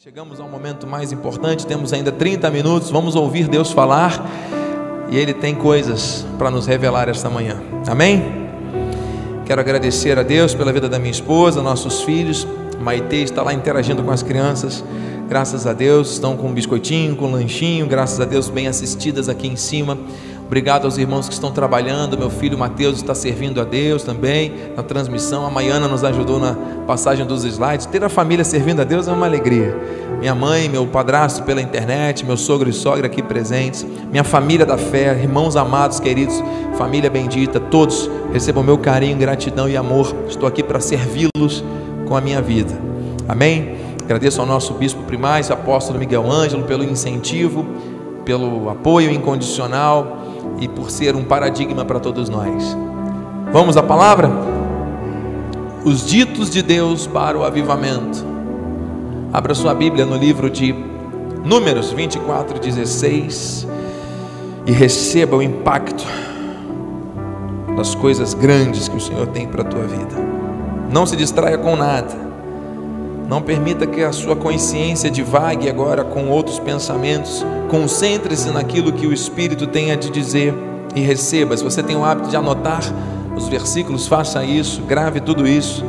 Chegamos ao momento mais importante, temos ainda 30 minutos, vamos ouvir Deus falar e Ele tem coisas para nos revelar esta manhã, amém? Quero agradecer a Deus pela vida da minha esposa, nossos filhos, Maitê está lá interagindo com as crianças, graças a Deus, estão com um biscoitinho, com um lanchinho, graças a Deus, bem assistidas aqui em cima. Obrigado aos irmãos que estão trabalhando. Meu filho Mateus está servindo a Deus também na transmissão. A Maiana nos ajudou na passagem dos slides. Ter a família servindo a Deus é uma alegria. Minha mãe, meu padrasto pela internet, meu sogro e sogra aqui presentes, minha família da fé, irmãos amados, queridos, família bendita, todos recebam meu carinho, gratidão e amor. Estou aqui para servi-los com a minha vida. Amém? Agradeço ao nosso bispo primaz, apóstolo Miguel Ângelo, pelo incentivo, pelo apoio incondicional e por ser um paradigma para todos nós. Vamos à palavra? Os ditos de Deus para o avivamento. Abra sua Bíblia no livro de Números 24, 16 e receba o impacto das coisas grandes que o Senhor tem para a tua vida. Não se distraia com nada. Não permita que a sua consciência divague agora com outros pensamentos. Concentre-se naquilo que o Espírito tem a te dizer e receba. Se você tem o hábito de anotar os versículos, faça isso, grave tudo isso,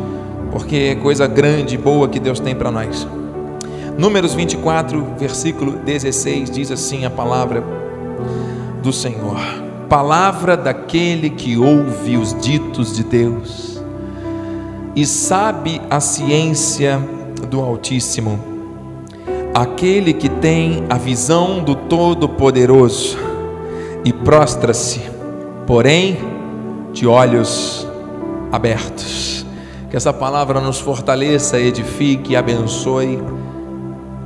porque é coisa grande e boa que Deus tem para nós. Números 24, versículo 16 diz assim a palavra do Senhor: Palavra daquele que ouve os ditos de Deus e sabe a ciência do Altíssimo, aquele que tem a visão do Todo-Poderoso e prostra-se, porém, de olhos abertos. Que essa palavra nos fortaleça, edifique e abençoe.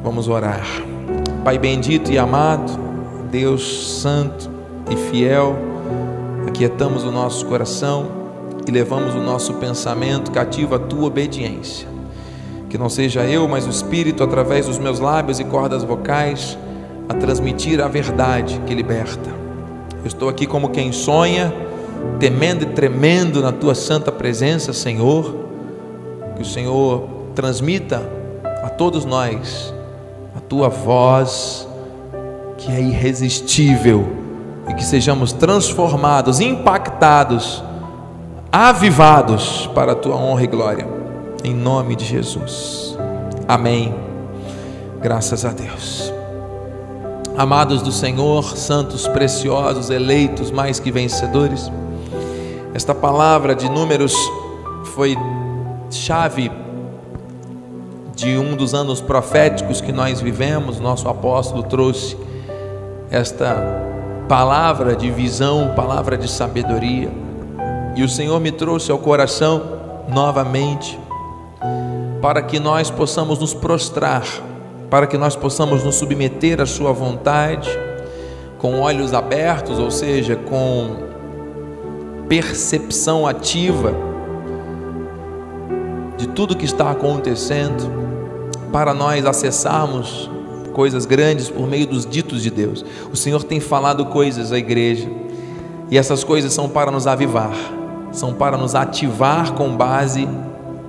Vamos orar. Pai bendito e amado, Deus santo e fiel, aquietamos o nosso coração e levamos o nosso pensamento cativo à tua obediência que não seja eu, mas o Espírito, através dos meus lábios e cordas vocais, a transmitir a verdade que liberta. Eu estou aqui como quem sonha, temendo e tremendo na tua santa presença, Senhor. Que o Senhor transmita a todos nós a tua voz, que é irresistível, e que sejamos transformados, impactados, avivados para a tua honra e glória em nome de Jesus. Amém. Graças a Deus. Amados do Senhor, santos preciosos, eleitos mais que vencedores, esta palavra de Números foi chave de um dos anos proféticos que nós vivemos. Nosso apóstolo trouxe esta palavra de visão, palavra de sabedoria, e o Senhor me trouxe ao coração novamente para que nós possamos nos prostrar, para que nós possamos nos submeter à Sua vontade, com olhos abertos, ou seja, com percepção ativa de tudo que está acontecendo, para nós acessarmos coisas grandes por meio dos ditos de Deus. O Senhor tem falado coisas à igreja, e essas coisas são para nos avivar, são para nos ativar com base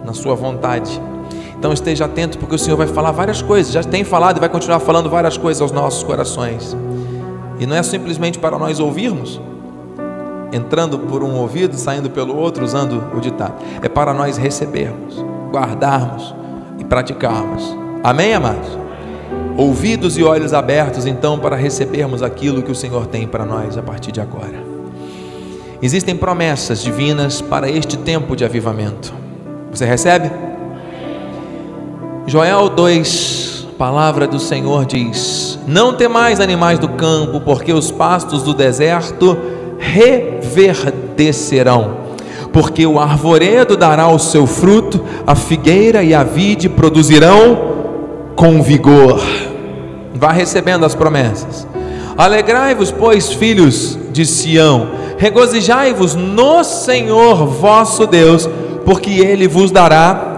na Sua vontade. Então esteja atento, porque o Senhor vai falar várias coisas, já tem falado e vai continuar falando várias coisas aos nossos corações. E não é simplesmente para nós ouvirmos, entrando por um ouvido, saindo pelo outro, usando o ditado. É para nós recebermos, guardarmos e praticarmos. Amém, amados? Ouvidos e olhos abertos, então, para recebermos aquilo que o Senhor tem para nós a partir de agora. Existem promessas divinas para este tempo de avivamento. Você recebe? Joel 2, palavra do Senhor diz: Não temais animais do campo, porque os pastos do deserto reverdecerão. Porque o arvoredo dará o seu fruto, a figueira e a vide produzirão com vigor. Vá recebendo as promessas. Alegrai-vos, pois, filhos de Sião, regozijai-vos no Senhor vosso Deus, porque ele vos dará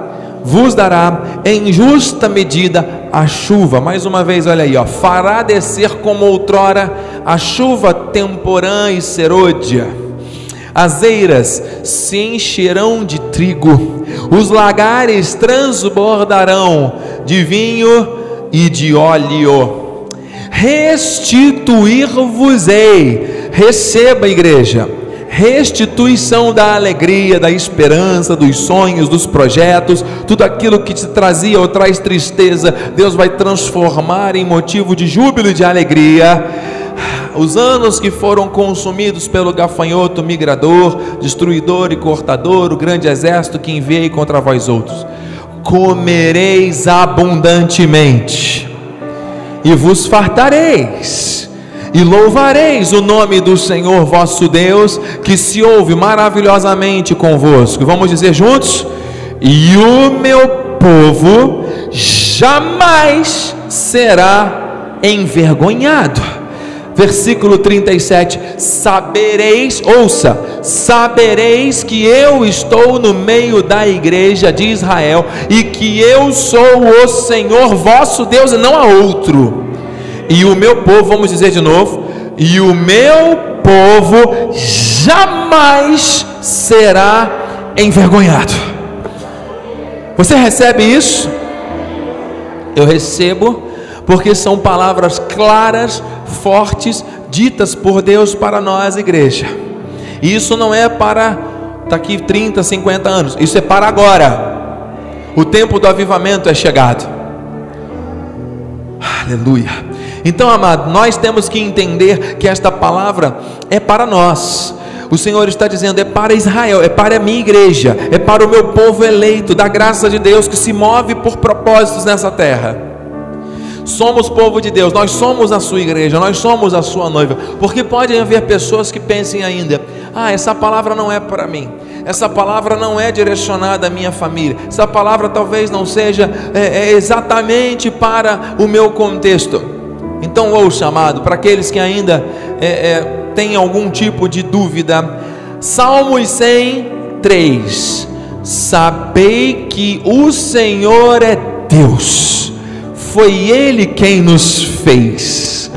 vos dará em justa medida a chuva. Mais uma vez, olha aí, ó, fará descer como outrora a chuva temporã e serôdia. As eiras se encherão de trigo, os lagares transbordarão de vinho e de óleo. Restituir-vos-ei. Receba, igreja restituição da alegria, da esperança, dos sonhos, dos projetos, tudo aquilo que te trazia ou traz tristeza, Deus vai transformar em motivo de júbilo e de alegria. Os anos que foram consumidos pelo gafanhoto migrador, destruidor e cortador, o grande exército que enviei contra vós outros, comereis abundantemente e vos fartareis e louvareis o nome do Senhor vosso Deus, que se ouve maravilhosamente convosco. Vamos dizer juntos? E o meu povo jamais será envergonhado. Versículo 37: Sabereis, ouça, sabereis que eu estou no meio da igreja de Israel e que eu sou o Senhor vosso Deus e não há outro e o meu povo, vamos dizer de novo, e o meu povo jamais será envergonhado. Você recebe isso? Eu recebo, porque são palavras claras, fortes, ditas por Deus para nós, igreja. E isso não é para daqui 30, 50 anos, isso é para agora. O tempo do avivamento é chegado. Aleluia. Então, amado, nós temos que entender que esta palavra é para nós. O Senhor está dizendo: é para Israel, é para a minha igreja, é para o meu povo eleito, da graça de Deus que se move por propósitos nessa terra. Somos povo de Deus, nós somos a sua igreja, nós somos a sua noiva. Porque pode haver pessoas que pensem ainda: ah, essa palavra não é para mim, essa palavra não é direcionada à minha família, essa palavra talvez não seja é, é exatamente para o meu contexto. Então, ouça, amado, para aqueles que ainda é, é, têm algum tipo de dúvida, Salmos 103: Sabei que o Senhor é Deus, foi Ele quem nos fez,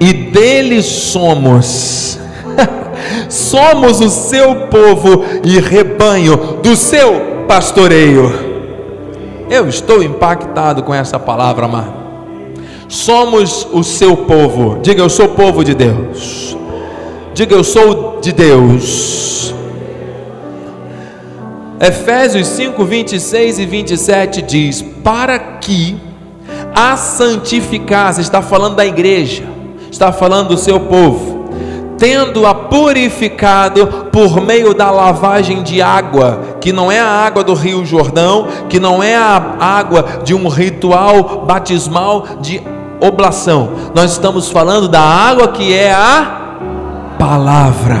e dele somos. somos o seu povo e rebanho do seu pastoreio. Eu estou impactado com essa palavra, amado. Somos o seu povo. Diga, eu sou povo de Deus. Diga, eu sou de Deus. Efésios 5, 26 e 27 diz: Para que a santificasse, está falando da igreja, está falando do seu povo, tendo-a purificado por meio da lavagem de água, que não é a água do Rio Jordão, que não é a água de um ritual batismal de oblação. Nós estamos falando da água que é a palavra.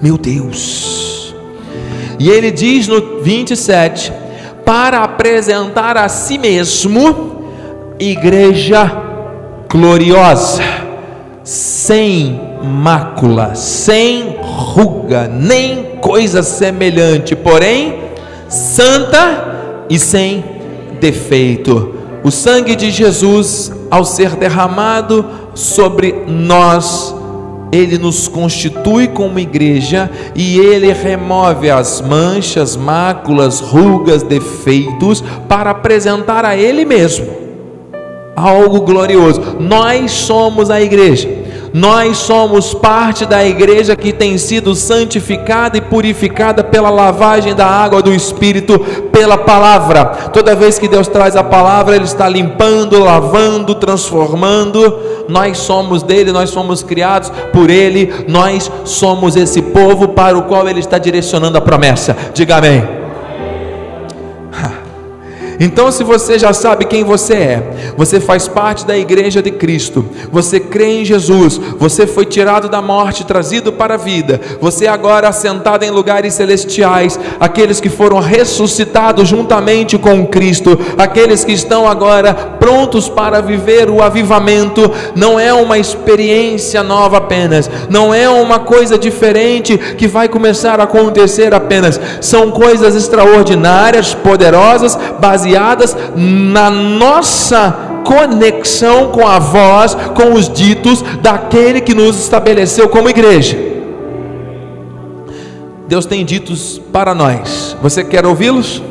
Meu Deus. E ele diz no 27: para apresentar a si mesmo igreja gloriosa, sem mácula, sem ruga, nem coisa semelhante, porém santa e sem defeito o sangue de Jesus, ao ser derramado sobre nós, ele nos constitui como igreja e ele remove as manchas, máculas, rugas, defeitos para apresentar a ele mesmo algo glorioso. Nós somos a igreja. Nós somos parte da igreja que tem sido santificada e purificada pela lavagem da água do Espírito, pela palavra. Toda vez que Deus traz a palavra, Ele está limpando, lavando, transformando. Nós somos dele, nós somos criados por Ele, nós somos esse povo para o qual Ele está direcionando a promessa. Diga amém. Então, se você já sabe quem você é, você faz parte da igreja de Cristo, você crê em Jesus, você foi tirado da morte, trazido para a vida, você agora assentado em lugares celestiais, aqueles que foram ressuscitados juntamente com Cristo, aqueles que estão agora prontos para viver o avivamento, não é uma experiência nova apenas, não é uma coisa diferente que vai começar a acontecer apenas, são coisas extraordinárias, poderosas, baseadas baseadas na nossa conexão com a voz, com os ditos daquele que nos estabeleceu como igreja. Deus tem ditos para nós. Você quer ouvi-los?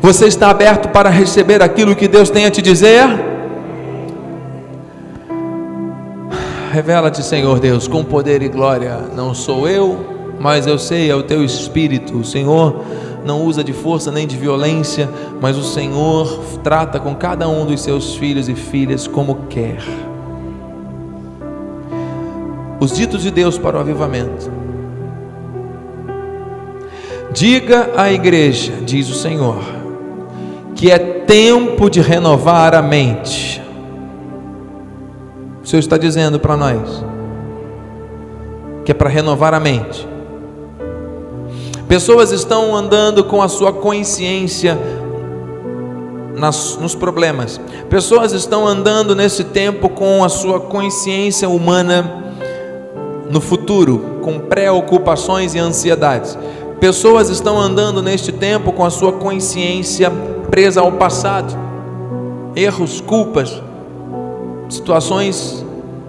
Você está aberto para receber aquilo que Deus tem a te dizer? Revela-te, Senhor Deus, com poder e glória. Não sou eu, mas eu sei, é o teu espírito. Senhor não usa de força nem de violência, mas o Senhor trata com cada um dos seus filhos e filhas como quer. Os ditos de Deus para o avivamento. Diga à igreja, diz o Senhor, que é tempo de renovar a mente. O Senhor está dizendo para nós que é para renovar a mente. Pessoas estão andando com a sua consciência nas, nos problemas. Pessoas estão andando nesse tempo com a sua consciência humana no futuro, com preocupações e ansiedades. Pessoas estão andando neste tempo com a sua consciência presa ao passado, erros, culpas, situações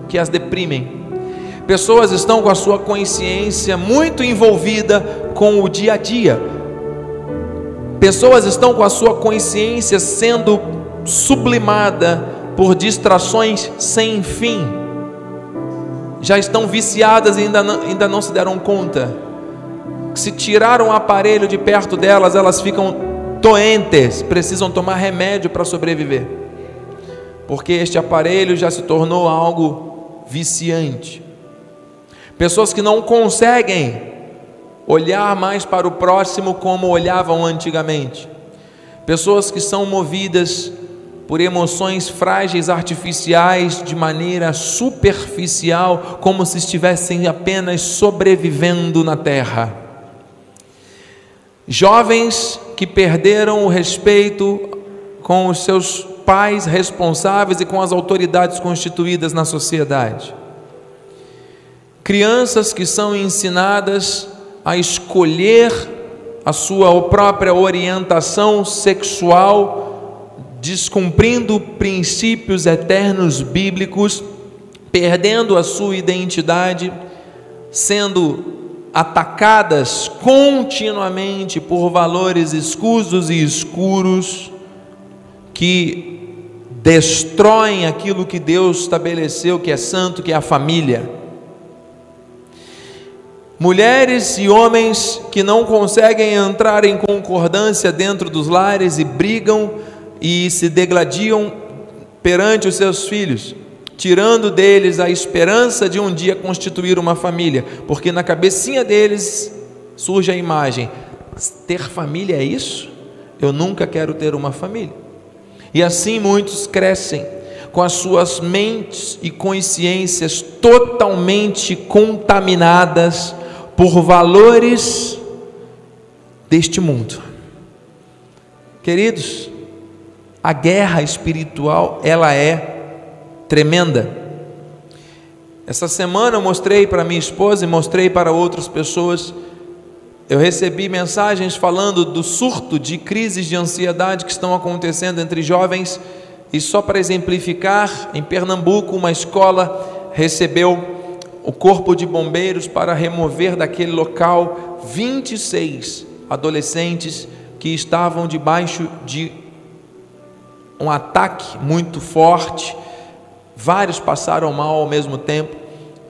que as deprimem. Pessoas estão com a sua consciência muito envolvida com o dia a dia. Pessoas estão com a sua consciência sendo sublimada por distrações sem fim. Já estão viciadas e ainda não, ainda não se deram conta. Se tiraram o aparelho de perto delas, elas ficam doentes, precisam tomar remédio para sobreviver porque este aparelho já se tornou algo viciante. Pessoas que não conseguem olhar mais para o próximo como olhavam antigamente. Pessoas que são movidas por emoções frágeis, artificiais, de maneira superficial, como se estivessem apenas sobrevivendo na terra. Jovens que perderam o respeito com os seus pais responsáveis e com as autoridades constituídas na sociedade. Crianças que são ensinadas a escolher a sua própria orientação sexual, descumprindo princípios eternos bíblicos, perdendo a sua identidade, sendo atacadas continuamente por valores escusos e escuros que destroem aquilo que Deus estabeleceu, que é santo, que é a família. Mulheres e homens que não conseguem entrar em concordância dentro dos lares e brigam e se degladiam perante os seus filhos, tirando deles a esperança de um dia constituir uma família, porque na cabecinha deles surge a imagem: ter família é isso? Eu nunca quero ter uma família. E assim muitos crescem com as suas mentes e consciências totalmente contaminadas por valores deste mundo. Queridos, a guerra espiritual, ela é tremenda. Essa semana eu mostrei para minha esposa e mostrei para outras pessoas eu recebi mensagens falando do surto de crises de ansiedade que estão acontecendo entre jovens, e só para exemplificar, em Pernambuco, uma escola recebeu o corpo de bombeiros para remover daquele local 26 adolescentes que estavam debaixo de um ataque muito forte. Vários passaram mal ao mesmo tempo.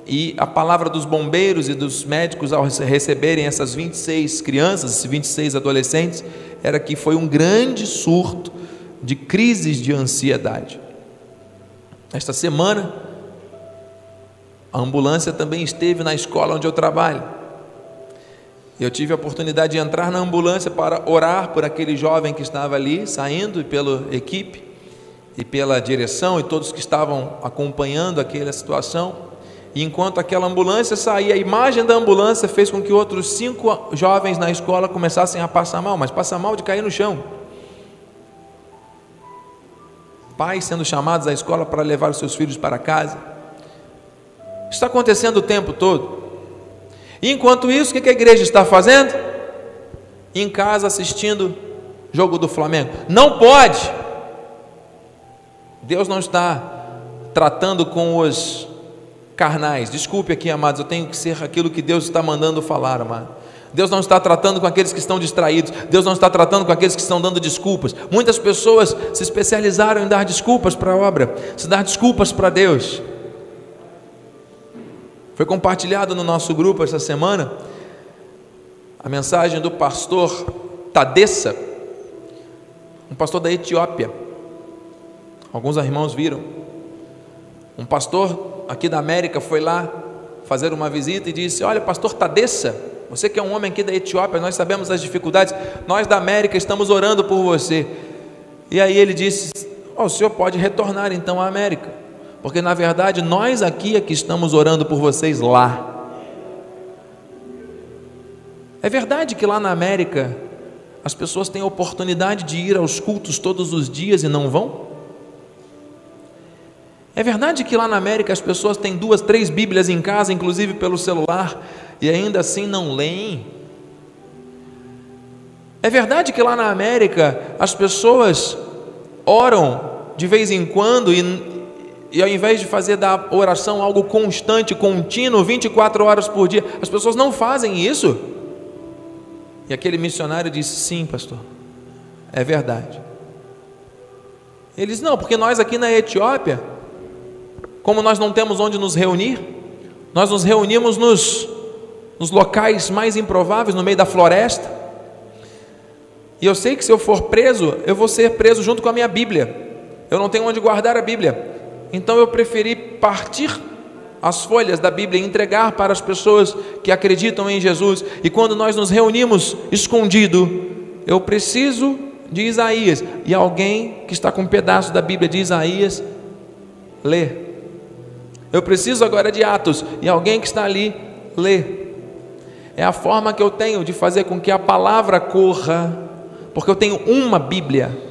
E a palavra dos bombeiros e dos médicos, ao receberem essas 26 crianças, esses 26 adolescentes, era que foi um grande surto de crises de ansiedade. Esta semana, a ambulância também esteve na escola onde eu trabalho. Eu tive a oportunidade de entrar na ambulância para orar por aquele jovem que estava ali, saindo pela equipe e pela direção e todos que estavam acompanhando aquela situação. E enquanto aquela ambulância saía, a imagem da ambulância fez com que outros cinco jovens na escola começassem a passar mal, mas passar mal de cair no chão. Pais sendo chamados à escola para levar os seus filhos para casa. Está acontecendo o tempo todo. E enquanto isso, o que a igreja está fazendo? Em casa assistindo jogo do Flamengo. Não pode. Deus não está tratando com os carnais. Desculpe aqui, amados, eu tenho que ser aquilo que Deus está mandando falar, amado. Deus não está tratando com aqueles que estão distraídos, Deus não está tratando com aqueles que estão dando desculpas. Muitas pessoas se especializaram em dar desculpas para a obra, se dar desculpas para Deus. Foi compartilhado no nosso grupo essa semana a mensagem do pastor Tadessa, um pastor da Etiópia. Alguns irmãos viram. Um pastor aqui da América foi lá fazer uma visita e disse: Olha, pastor Tadessa, você que é um homem aqui da Etiópia, nós sabemos as dificuldades, nós da América estamos orando por você. E aí ele disse: oh, O senhor pode retornar então à América, porque na verdade nós aqui é que estamos orando por vocês lá. É verdade que lá na América as pessoas têm a oportunidade de ir aos cultos todos os dias e não vão? É verdade que lá na América as pessoas têm duas, três Bíblias em casa, inclusive pelo celular, e ainda assim não leem? É verdade que lá na América as pessoas oram de vez em quando e, e ao invés de fazer da oração algo constante, contínuo, 24 horas por dia, as pessoas não fazem isso? E aquele missionário disse: Sim, pastor, é verdade. Eles não, porque nós aqui na Etiópia, como nós não temos onde nos reunir, nós nos reunimos nos, nos locais mais improváveis, no meio da floresta. E eu sei que se eu for preso, eu vou ser preso junto com a minha Bíblia. Eu não tenho onde guardar a Bíblia. Então eu preferi partir as folhas da Bíblia e entregar para as pessoas que acreditam em Jesus. E quando nós nos reunimos escondido, eu preciso de Isaías. E alguém que está com um pedaço da Bíblia de Isaías, lê. Eu preciso agora de Atos. E alguém que está ali, lê. É a forma que eu tenho de fazer com que a palavra corra, porque eu tenho uma Bíblia.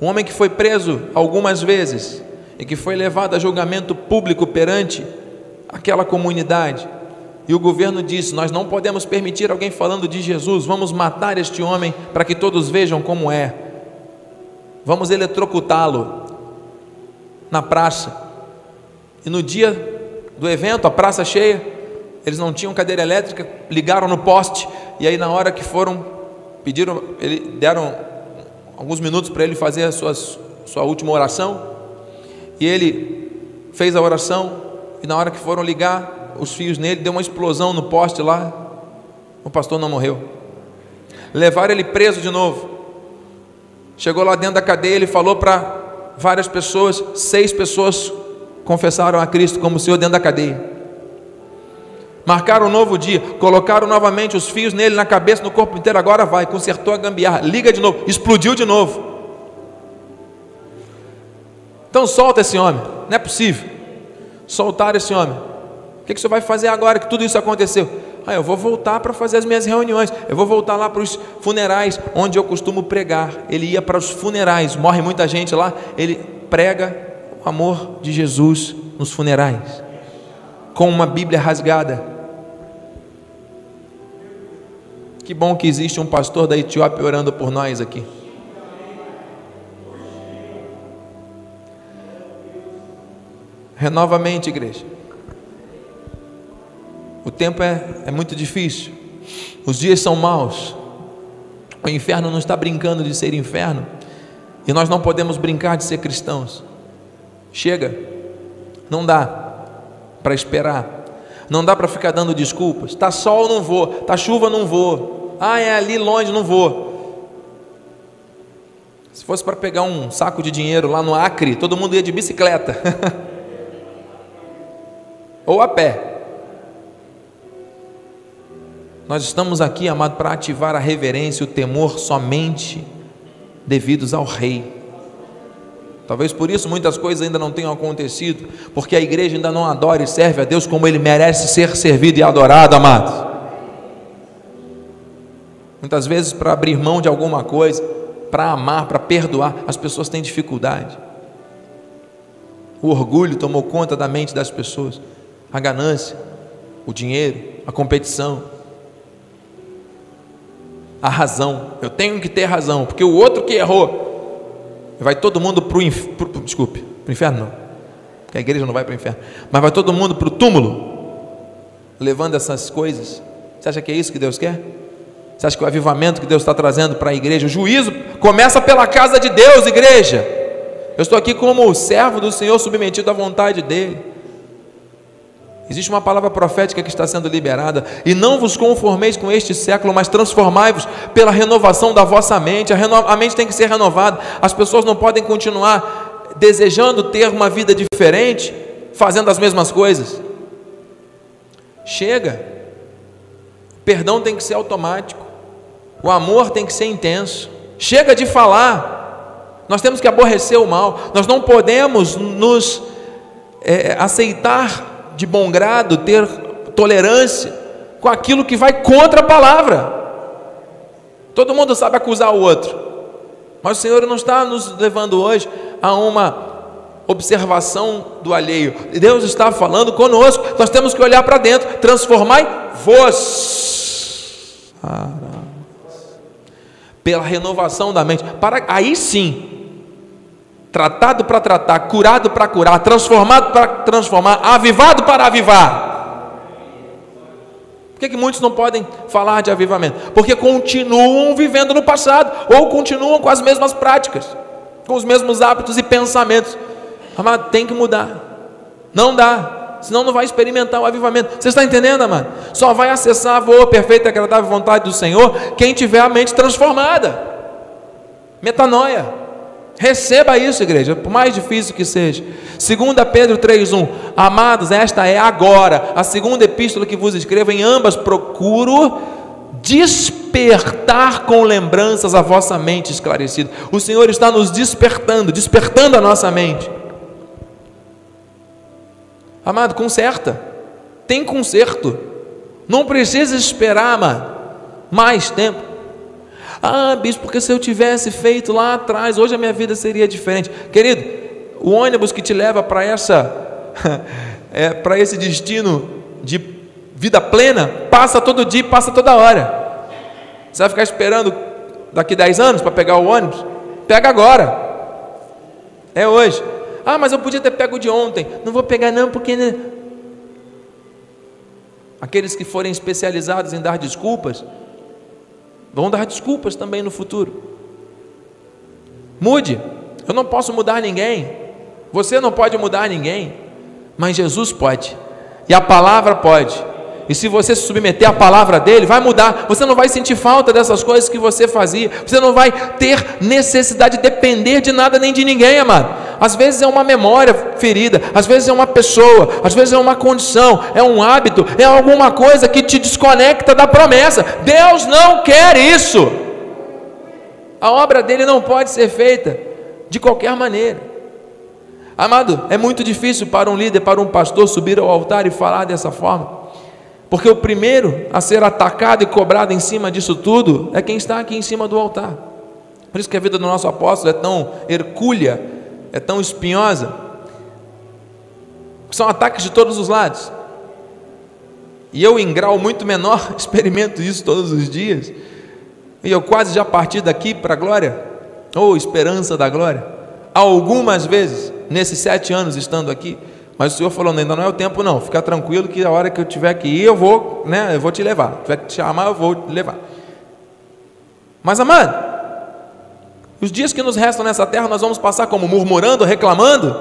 Um homem que foi preso algumas vezes e que foi levado a julgamento público perante aquela comunidade. E o governo disse: Nós não podemos permitir alguém falando de Jesus, vamos matar este homem para que todos vejam como é. Vamos eletrocutá-lo na praça. E no dia do evento, a praça cheia, eles não tinham cadeira elétrica, ligaram no poste, e aí na hora que foram, pediram, deram alguns minutos para ele fazer a sua, sua última oração, e ele fez a oração, e na hora que foram ligar os fios nele, deu uma explosão no poste lá, o pastor não morreu. Levaram ele preso de novo. Chegou lá dentro da cadeia, ele falou para várias pessoas, seis pessoas confessaram a Cristo como Senhor dentro da cadeia. Marcaram um novo dia, colocaram novamente os fios nele, na cabeça, no corpo inteiro. Agora vai, consertou a gambiarra, liga de novo, explodiu de novo. Então solta esse homem, não é possível. Soltar esse homem. O que, que você vai fazer agora que tudo isso aconteceu? Ah, eu vou voltar para fazer as minhas reuniões. Eu vou voltar lá para os funerais, onde eu costumo pregar. Ele ia para os funerais, morre muita gente lá. Ele prega o amor de Jesus nos funerais, com uma Bíblia rasgada. Que bom que existe um pastor da Etiópia orando por nós aqui. Renova a mente, igreja. O tempo é, é muito difícil, os dias são maus, o inferno não está brincando de ser inferno, e nós não podemos brincar de ser cristãos. Chega, não dá para esperar, não dá para ficar dando desculpas. Tá sol, não vou, tá chuva, não vou. Ah, é ali longe, não vou. Se fosse para pegar um saco de dinheiro lá no Acre, todo mundo ia de bicicleta ou a pé. Nós estamos aqui, amado, para ativar a reverência e o temor somente devidos ao Rei. Talvez por isso muitas coisas ainda não tenham acontecido, porque a igreja ainda não adora e serve a Deus como ele merece ser servido e adorado, amados. Muitas vezes, para abrir mão de alguma coisa, para amar, para perdoar, as pessoas têm dificuldade. O orgulho tomou conta da mente das pessoas, a ganância, o dinheiro, a competição, a razão. Eu tenho que ter razão, porque o outro que errou, Vai todo mundo para o inferno. Desculpe, para o inferno não. Porque a igreja não vai para o inferno. Mas vai todo mundo para o túmulo. levando essas coisas. Você acha que é isso que Deus quer? Você acha que o avivamento que Deus está trazendo para a igreja, o juízo começa pela casa de Deus, igreja. Eu estou aqui como servo do Senhor, submetido à vontade dEle. Existe uma palavra profética que está sendo liberada. E não vos conformeis com este século, mas transformai-vos pela renovação da vossa mente. A, reno... a, mente tem que ser renovada. As pessoas não podem continuar desejando ter uma vida diferente, fazendo as mesmas coisas. Chega. Perdão tem que ser automático. O amor tem que ser intenso. Chega de falar. Nós temos que aborrecer o mal. Nós não podemos nos é, aceitar de bom grado, ter tolerância com aquilo que vai contra a palavra. Todo mundo sabe acusar o outro, mas o Senhor não está nos levando hoje a uma observação do alheio. Deus está falando conosco. Nós temos que olhar para dentro, transformai-vos pela renovação da mente. Para aí sim tratado para tratar, curado para curar, transformado para transformar, avivado para avivar. Por que, que muitos não podem falar de avivamento? Porque continuam vivendo no passado, ou continuam com as mesmas práticas, com os mesmos hábitos e pensamentos. Amado, tem que mudar. Não dá, senão não vai experimentar o avivamento. Você está entendendo, amado? Só vai acessar a boa, perfeita e agradável vontade do Senhor quem tiver a mente transformada. Metanoia. Receba isso, igreja, por mais difícil que seja. 2 Pedro 3,1: Amados, esta é agora a segunda epístola que vos escrevo, em ambas procuro despertar com lembranças a vossa mente esclarecida. O Senhor está nos despertando, despertando a nossa mente. Amado, conserta, tem conserto, não precisa esperar, amado, mais tempo. Ah, bispo, porque se eu tivesse feito lá atrás, hoje a minha vida seria diferente. Querido, o ônibus que te leva para essa é, para esse destino de vida plena, passa todo dia, passa toda hora. Você vai ficar esperando daqui 10 anos para pegar o ônibus? Pega agora. É hoje. Ah, mas eu podia ter pego de ontem. Não vou pegar não, porque né? aqueles que forem especializados em dar desculpas, Vão dar desculpas também no futuro. Mude. Eu não posso mudar ninguém. Você não pode mudar ninguém. Mas Jesus pode. E a palavra pode. E se você se submeter à palavra dele, vai mudar. Você não vai sentir falta dessas coisas que você fazia. Você não vai ter necessidade de depender de nada nem de ninguém, amado. Às vezes é uma memória ferida, às vezes é uma pessoa, às vezes é uma condição, é um hábito, é alguma coisa que te desconecta da promessa. Deus não quer isso. A obra dele não pode ser feita de qualquer maneira. Amado, é muito difícil para um líder, para um pastor subir ao altar e falar dessa forma. Porque o primeiro a ser atacado e cobrado em cima disso tudo é quem está aqui em cima do altar. Por isso que a vida do nosso apóstolo é tão hercúlea, é tão espinhosa. São ataques de todos os lados. E eu, em grau muito menor, experimento isso todos os dias. E eu quase já parti daqui para a glória, ou esperança da glória, algumas vezes, nesses sete anos estando aqui. Mas o Senhor falou, ainda não é o tempo não, fica tranquilo que a hora que eu tiver que ir, eu vou, né, eu vou te levar. Se tiver que te chamar, eu vou te levar. Mas amado, os dias que nos restam nessa terra, nós vamos passar como murmurando, reclamando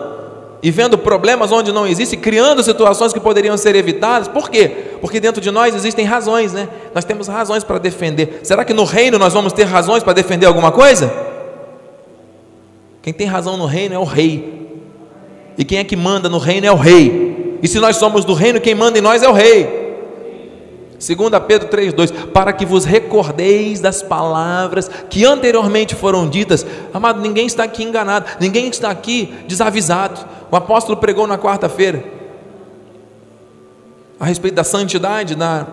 e vendo problemas onde não existe, criando situações que poderiam ser evitadas. Por quê? Porque dentro de nós existem razões, né? Nós temos razões para defender. Será que no reino nós vamos ter razões para defender alguma coisa? Quem tem razão no reino é o rei. E quem é que manda no reino é o rei. E se nós somos do reino, quem manda em nós é o rei. 2 Pedro 3,2: Para que vos recordeis das palavras que anteriormente foram ditas. Amado, ninguém está aqui enganado, ninguém está aqui desavisado. O apóstolo pregou na quarta-feira a respeito da santidade na,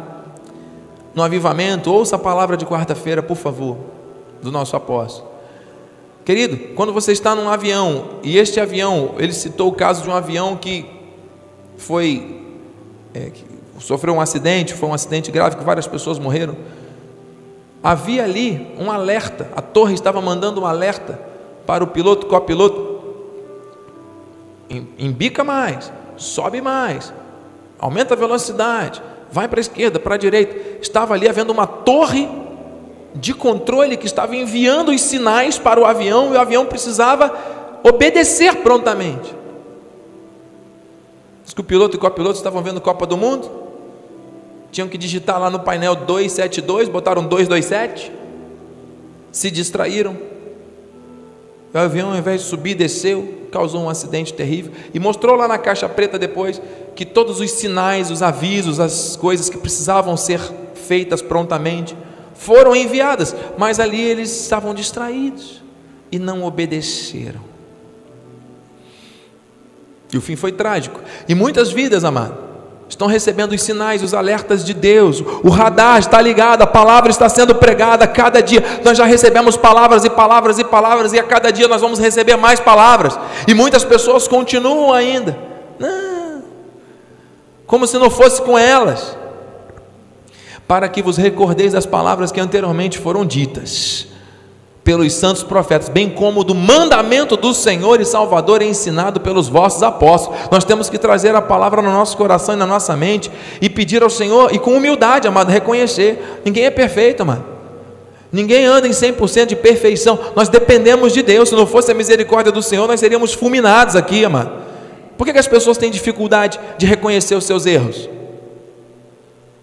no avivamento. Ouça a palavra de quarta-feira, por favor, do nosso apóstolo. Querido, quando você está num avião, e este avião, ele citou o caso de um avião que foi, é, que sofreu um acidente, foi um acidente grave que várias pessoas morreram. Havia ali um alerta, a torre estava mandando um alerta para o piloto, copiloto: embica mais, sobe mais, aumenta a velocidade, vai para a esquerda, para a direita. Estava ali havendo uma torre de controle que estava enviando os sinais para o avião e o avião precisava obedecer prontamente. Diz que o piloto e o copiloto estavam vendo Copa do Mundo, tinham que digitar lá no painel 272, botaram 227, se distraíram. O avião, ao invés de subir, desceu, causou um acidente terrível e mostrou lá na caixa preta depois que todos os sinais, os avisos, as coisas que precisavam ser feitas prontamente foram enviadas, mas ali eles estavam distraídos e não obedeceram. E o fim foi trágico. E muitas vidas, amado, estão recebendo os sinais, os alertas de Deus. O radar está ligado, a palavra está sendo pregada cada dia. Nós já recebemos palavras e palavras e palavras, e a cada dia nós vamos receber mais palavras. E muitas pessoas continuam ainda. Como se não fosse com elas. Para que vos recordeis das palavras que anteriormente foram ditas pelos santos profetas, bem como do mandamento do Senhor e Salvador ensinado pelos vossos apóstolos. Nós temos que trazer a palavra no nosso coração e na nossa mente e pedir ao Senhor, e com humildade, amado, reconhecer: ninguém é perfeito, amado. Ninguém anda em 100% de perfeição. Nós dependemos de Deus. Se não fosse a misericórdia do Senhor, nós seríamos fulminados aqui, amado. Por que, que as pessoas têm dificuldade de reconhecer os seus erros?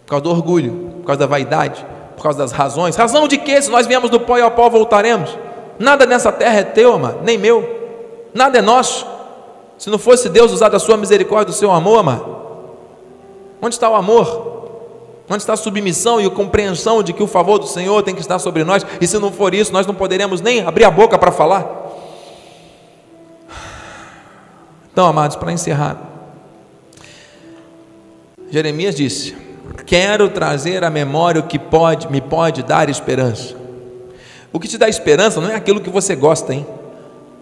Por causa do orgulho, por causa da vaidade, por causa das razões. Razão de que? Se nós viemos do pó e ao pó voltaremos. Nada nessa terra é teu, amado, nem meu. Nada é nosso. Se não fosse Deus usar da sua misericórdia, do seu amor, amado. Onde está o amor? Onde está a submissão e a compreensão de que o favor do Senhor tem que estar sobre nós? E se não for isso, nós não poderemos nem abrir a boca para falar. Então, amados, para encerrar, Jeremias disse: Quero trazer à memória o que pode, me pode dar esperança. O que te dá esperança não é aquilo que você gosta, hein?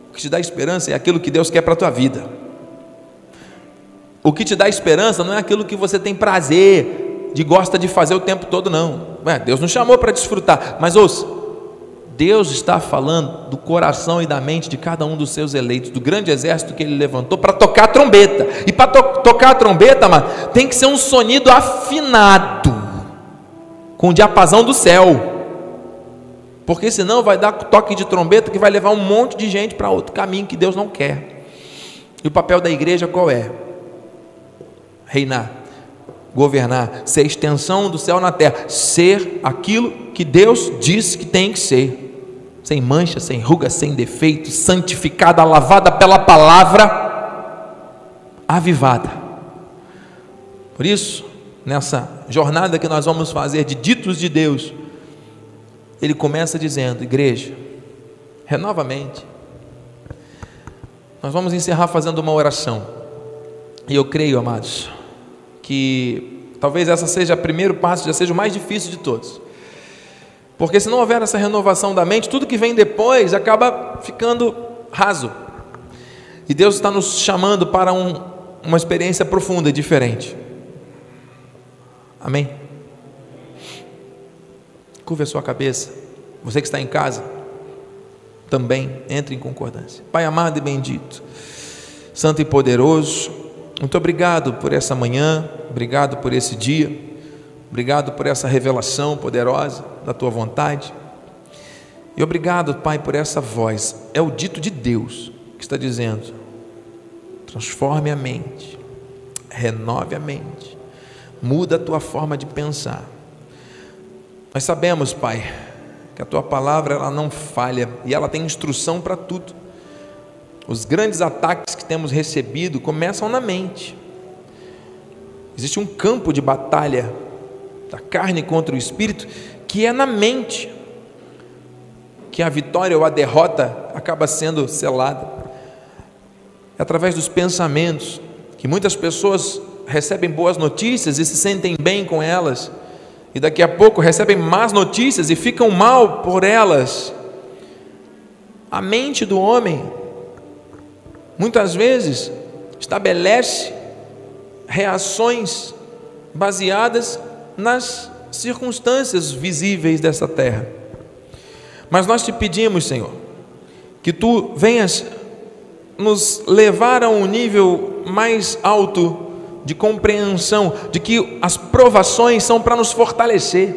O que te dá esperança é aquilo que Deus quer para a tua vida. O que te dá esperança não é aquilo que você tem prazer, de gosta de fazer o tempo todo, não. Deus nos chamou para desfrutar, mas ouça, Deus está falando do coração e da mente de cada um dos seus eleitos, do grande exército que ele levantou para tocar a trombeta. E para to tocar a trombeta, mano, tem que ser um sonido afinado, com o diapasão do céu. Porque senão vai dar toque de trombeta que vai levar um monte de gente para outro caminho que Deus não quer. E o papel da igreja qual é? Reinar, governar, ser extensão do céu na terra, ser aquilo que Deus disse que tem que ser sem mancha, sem ruga, sem defeito, santificada, lavada pela palavra, avivada. Por isso, nessa jornada que nós vamos fazer de ditos de Deus, ele começa dizendo: Igreja, renova a mente. Nós vamos encerrar fazendo uma oração. E eu creio, amados, que talvez essa seja o primeiro passo, já seja o mais difícil de todos. Porque se não houver essa renovação da mente, tudo que vem depois acaba ficando raso. E Deus está nos chamando para um, uma experiência profunda e diferente. Amém? Curva a sua cabeça. Você que está em casa, também entre em concordância. Pai amado e bendito, Santo e poderoso, muito obrigado por essa manhã, obrigado por esse dia. Obrigado por essa revelação poderosa da tua vontade. E obrigado, Pai, por essa voz. É o dito de Deus que está dizendo: transforme a mente, renove a mente, muda a tua forma de pensar. Nós sabemos, Pai, que a tua palavra ela não falha e ela tem instrução para tudo. Os grandes ataques que temos recebido começam na mente. Existe um campo de batalha da carne contra o espírito, que é na mente que a vitória ou a derrota acaba sendo selada. É através dos pensamentos que muitas pessoas recebem boas notícias e se sentem bem com elas, e daqui a pouco recebem más notícias e ficam mal por elas. A mente do homem, muitas vezes, estabelece reações baseadas nas circunstâncias visíveis dessa terra. Mas nós te pedimos, Senhor, que tu venhas nos levar a um nível mais alto de compreensão de que as provações são para nos fortalecer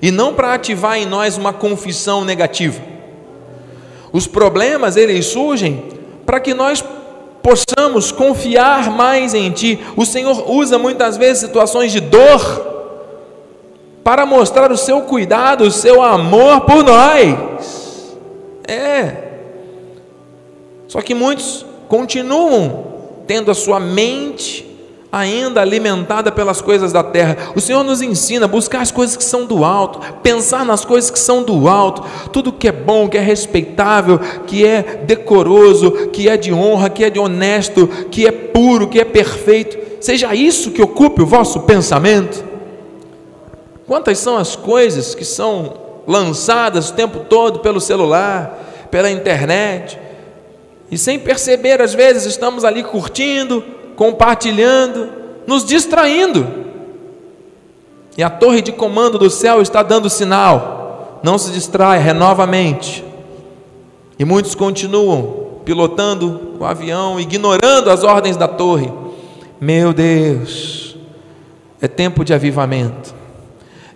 e não para ativar em nós uma confissão negativa. Os problemas eles surgem para que nós possamos confiar mais em Ti. O Senhor usa muitas vezes situações de dor para mostrar o seu cuidado, o seu amor por nós. É. Só que muitos continuam tendo a sua mente ainda alimentada pelas coisas da terra. O Senhor nos ensina a buscar as coisas que são do alto, pensar nas coisas que são do alto, tudo que é bom, que é respeitável, que é decoroso, que é de honra, que é de honesto, que é puro, que é perfeito. Seja isso que ocupe o vosso pensamento. Quantas são as coisas que são lançadas o tempo todo pelo celular, pela internet, e sem perceber, às vezes estamos ali curtindo, compartilhando, nos distraindo. E a torre de comando do céu está dando sinal. Não se distrai, renova a mente. E muitos continuam pilotando o avião, ignorando as ordens da torre. Meu Deus, é tempo de avivamento.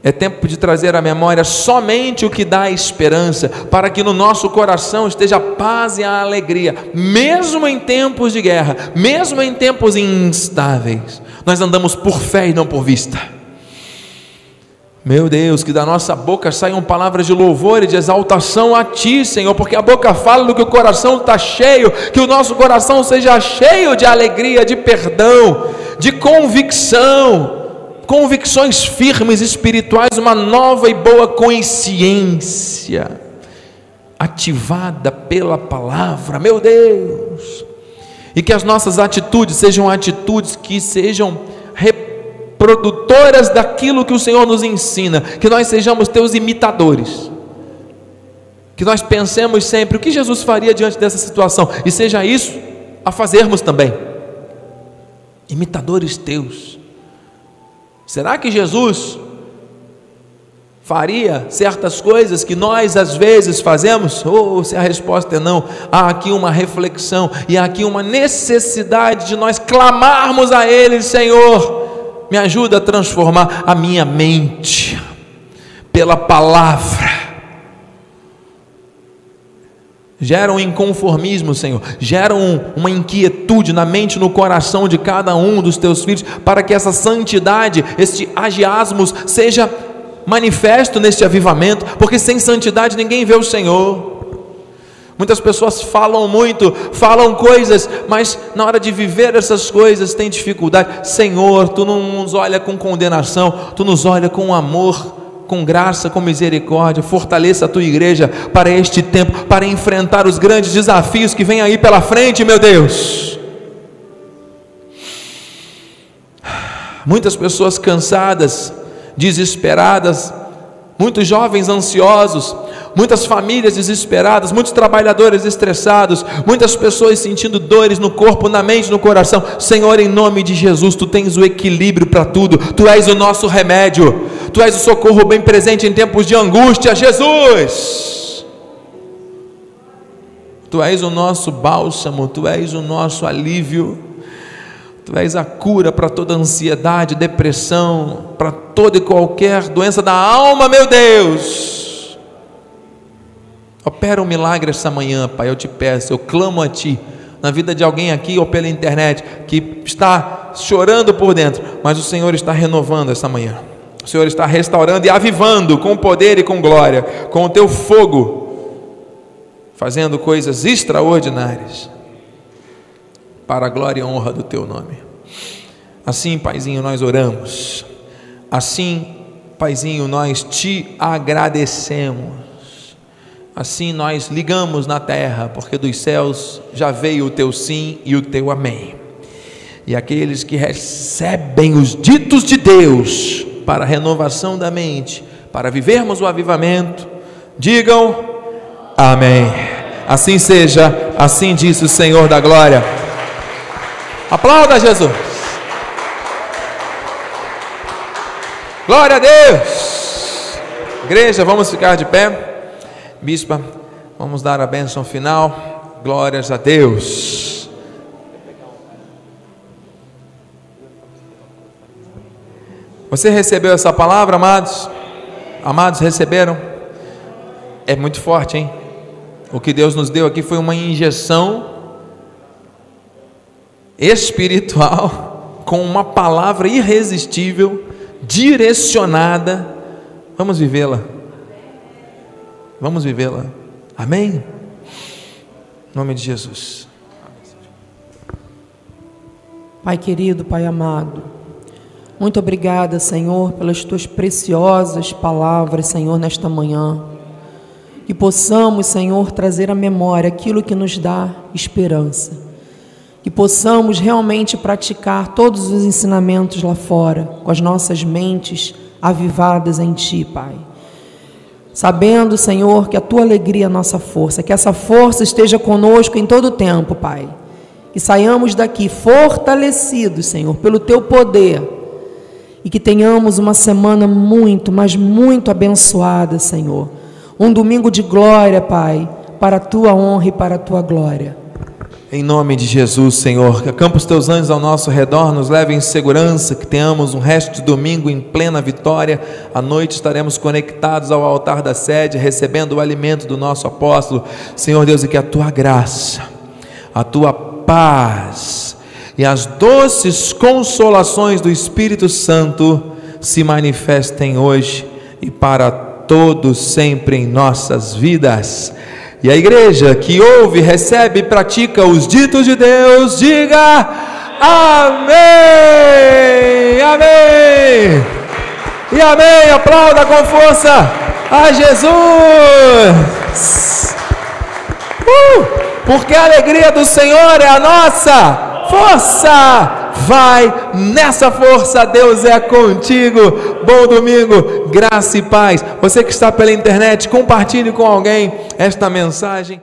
É tempo de trazer à memória somente o que dá esperança, para que no nosso coração esteja a paz e a alegria, mesmo em tempos de guerra, mesmo em tempos instáveis. Nós andamos por fé e não por vista. Meu Deus, que da nossa boca saiam palavras de louvor e de exaltação a Ti, Senhor, porque a boca fala do que o coração está cheio, que o nosso coração seja cheio de alegria, de perdão, de convicção convicções firmes espirituais, uma nova e boa consciência ativada pela palavra, meu Deus. E que as nossas atitudes sejam atitudes que sejam reprodutoras daquilo que o Senhor nos ensina, que nós sejamos teus imitadores. Que nós pensemos sempre o que Jesus faria diante dessa situação e seja isso a fazermos também. Imitadores teus Será que Jesus faria certas coisas que nós às vezes fazemos? Ou oh, se a resposta é não, há aqui uma reflexão e há aqui uma necessidade de nós clamarmos a Ele, Senhor, me ajuda a transformar a minha mente pela palavra gera um inconformismo, Senhor, gera um, uma inquietude na mente, no coração de cada um dos teus filhos, para que essa santidade, este agiasmos, seja manifesto neste avivamento, porque sem santidade ninguém vê o Senhor. Muitas pessoas falam muito, falam coisas, mas na hora de viver essas coisas tem dificuldade. Senhor, tu não nos olha com condenação, tu nos olha com amor com graça, com misericórdia, fortaleça a tua igreja para este tempo, para enfrentar os grandes desafios que vêm aí pela frente, meu Deus. Muitas pessoas cansadas, desesperadas, muitos jovens ansiosos, muitas famílias desesperadas, muitos trabalhadores estressados, muitas pessoas sentindo dores no corpo, na mente, no coração. Senhor, em nome de Jesus, tu tens o equilíbrio para tudo, tu és o nosso remédio, tu és o socorro bem presente em tempos de angústia, Jesus. Tu és o nosso bálsamo, tu és o nosso alívio. Tu és a cura para toda ansiedade, depressão, para toda e qualquer doença da alma, meu Deus. Opera um milagre essa manhã, Pai, eu te peço, eu clamo a Ti, na vida de alguém aqui ou pela internet, que está chorando por dentro, mas o Senhor está renovando essa manhã, o Senhor está restaurando e avivando com poder e com glória, com o Teu fogo, fazendo coisas extraordinárias, para a glória e honra do Teu nome. Assim, Paizinho, nós oramos, assim, Paizinho, nós te agradecemos Assim nós ligamos na terra, porque dos céus já veio o teu sim e o teu amém. E aqueles que recebem os ditos de Deus para a renovação da mente, para vivermos o avivamento, digam amém. Assim seja, assim disse o Senhor da glória. Aplauda Jesus. Glória a Deus. Igreja, vamos ficar de pé. Bispa, vamos dar a bênção final. Glórias a Deus. Você recebeu essa palavra, amados? Amados, receberam? É muito forte, hein? O que Deus nos deu aqui foi uma injeção espiritual com uma palavra irresistível, direcionada. Vamos vivê-la. Vamos vivê-la. Amém? Em nome de Jesus. Pai querido, Pai amado, muito obrigada, Senhor, pelas tuas preciosas palavras, Senhor, nesta manhã. Que possamos, Senhor, trazer à memória aquilo que nos dá esperança. Que possamos realmente praticar todos os ensinamentos lá fora, com as nossas mentes avivadas em Ti, Pai. Sabendo, Senhor, que a Tua alegria é a nossa força, que essa força esteja conosco em todo o tempo, Pai. Que saiamos daqui fortalecidos, Senhor, pelo Teu poder. E que tenhamos uma semana muito, mas muito abençoada, Senhor um domingo de glória, Pai, para a tua honra e para a tua glória. Em nome de Jesus, Senhor, que acampa os teus anjos ao nosso redor, nos leve em segurança, que tenhamos um resto de domingo em plena vitória. À noite estaremos conectados ao altar da sede, recebendo o alimento do nosso apóstolo. Senhor Deus, e que a tua graça, a tua paz e as doces consolações do Espírito Santo se manifestem hoje e para todos sempre em nossas vidas. E a igreja que ouve, recebe e pratica os ditos de Deus, diga amém, amém, e amém. Aplauda com força a Jesus, uh, porque a alegria do Senhor é a nossa força vai nessa força, Deus é contigo. Bom domingo, graça e paz. Você que está pela internet, compartilhe com alguém esta mensagem.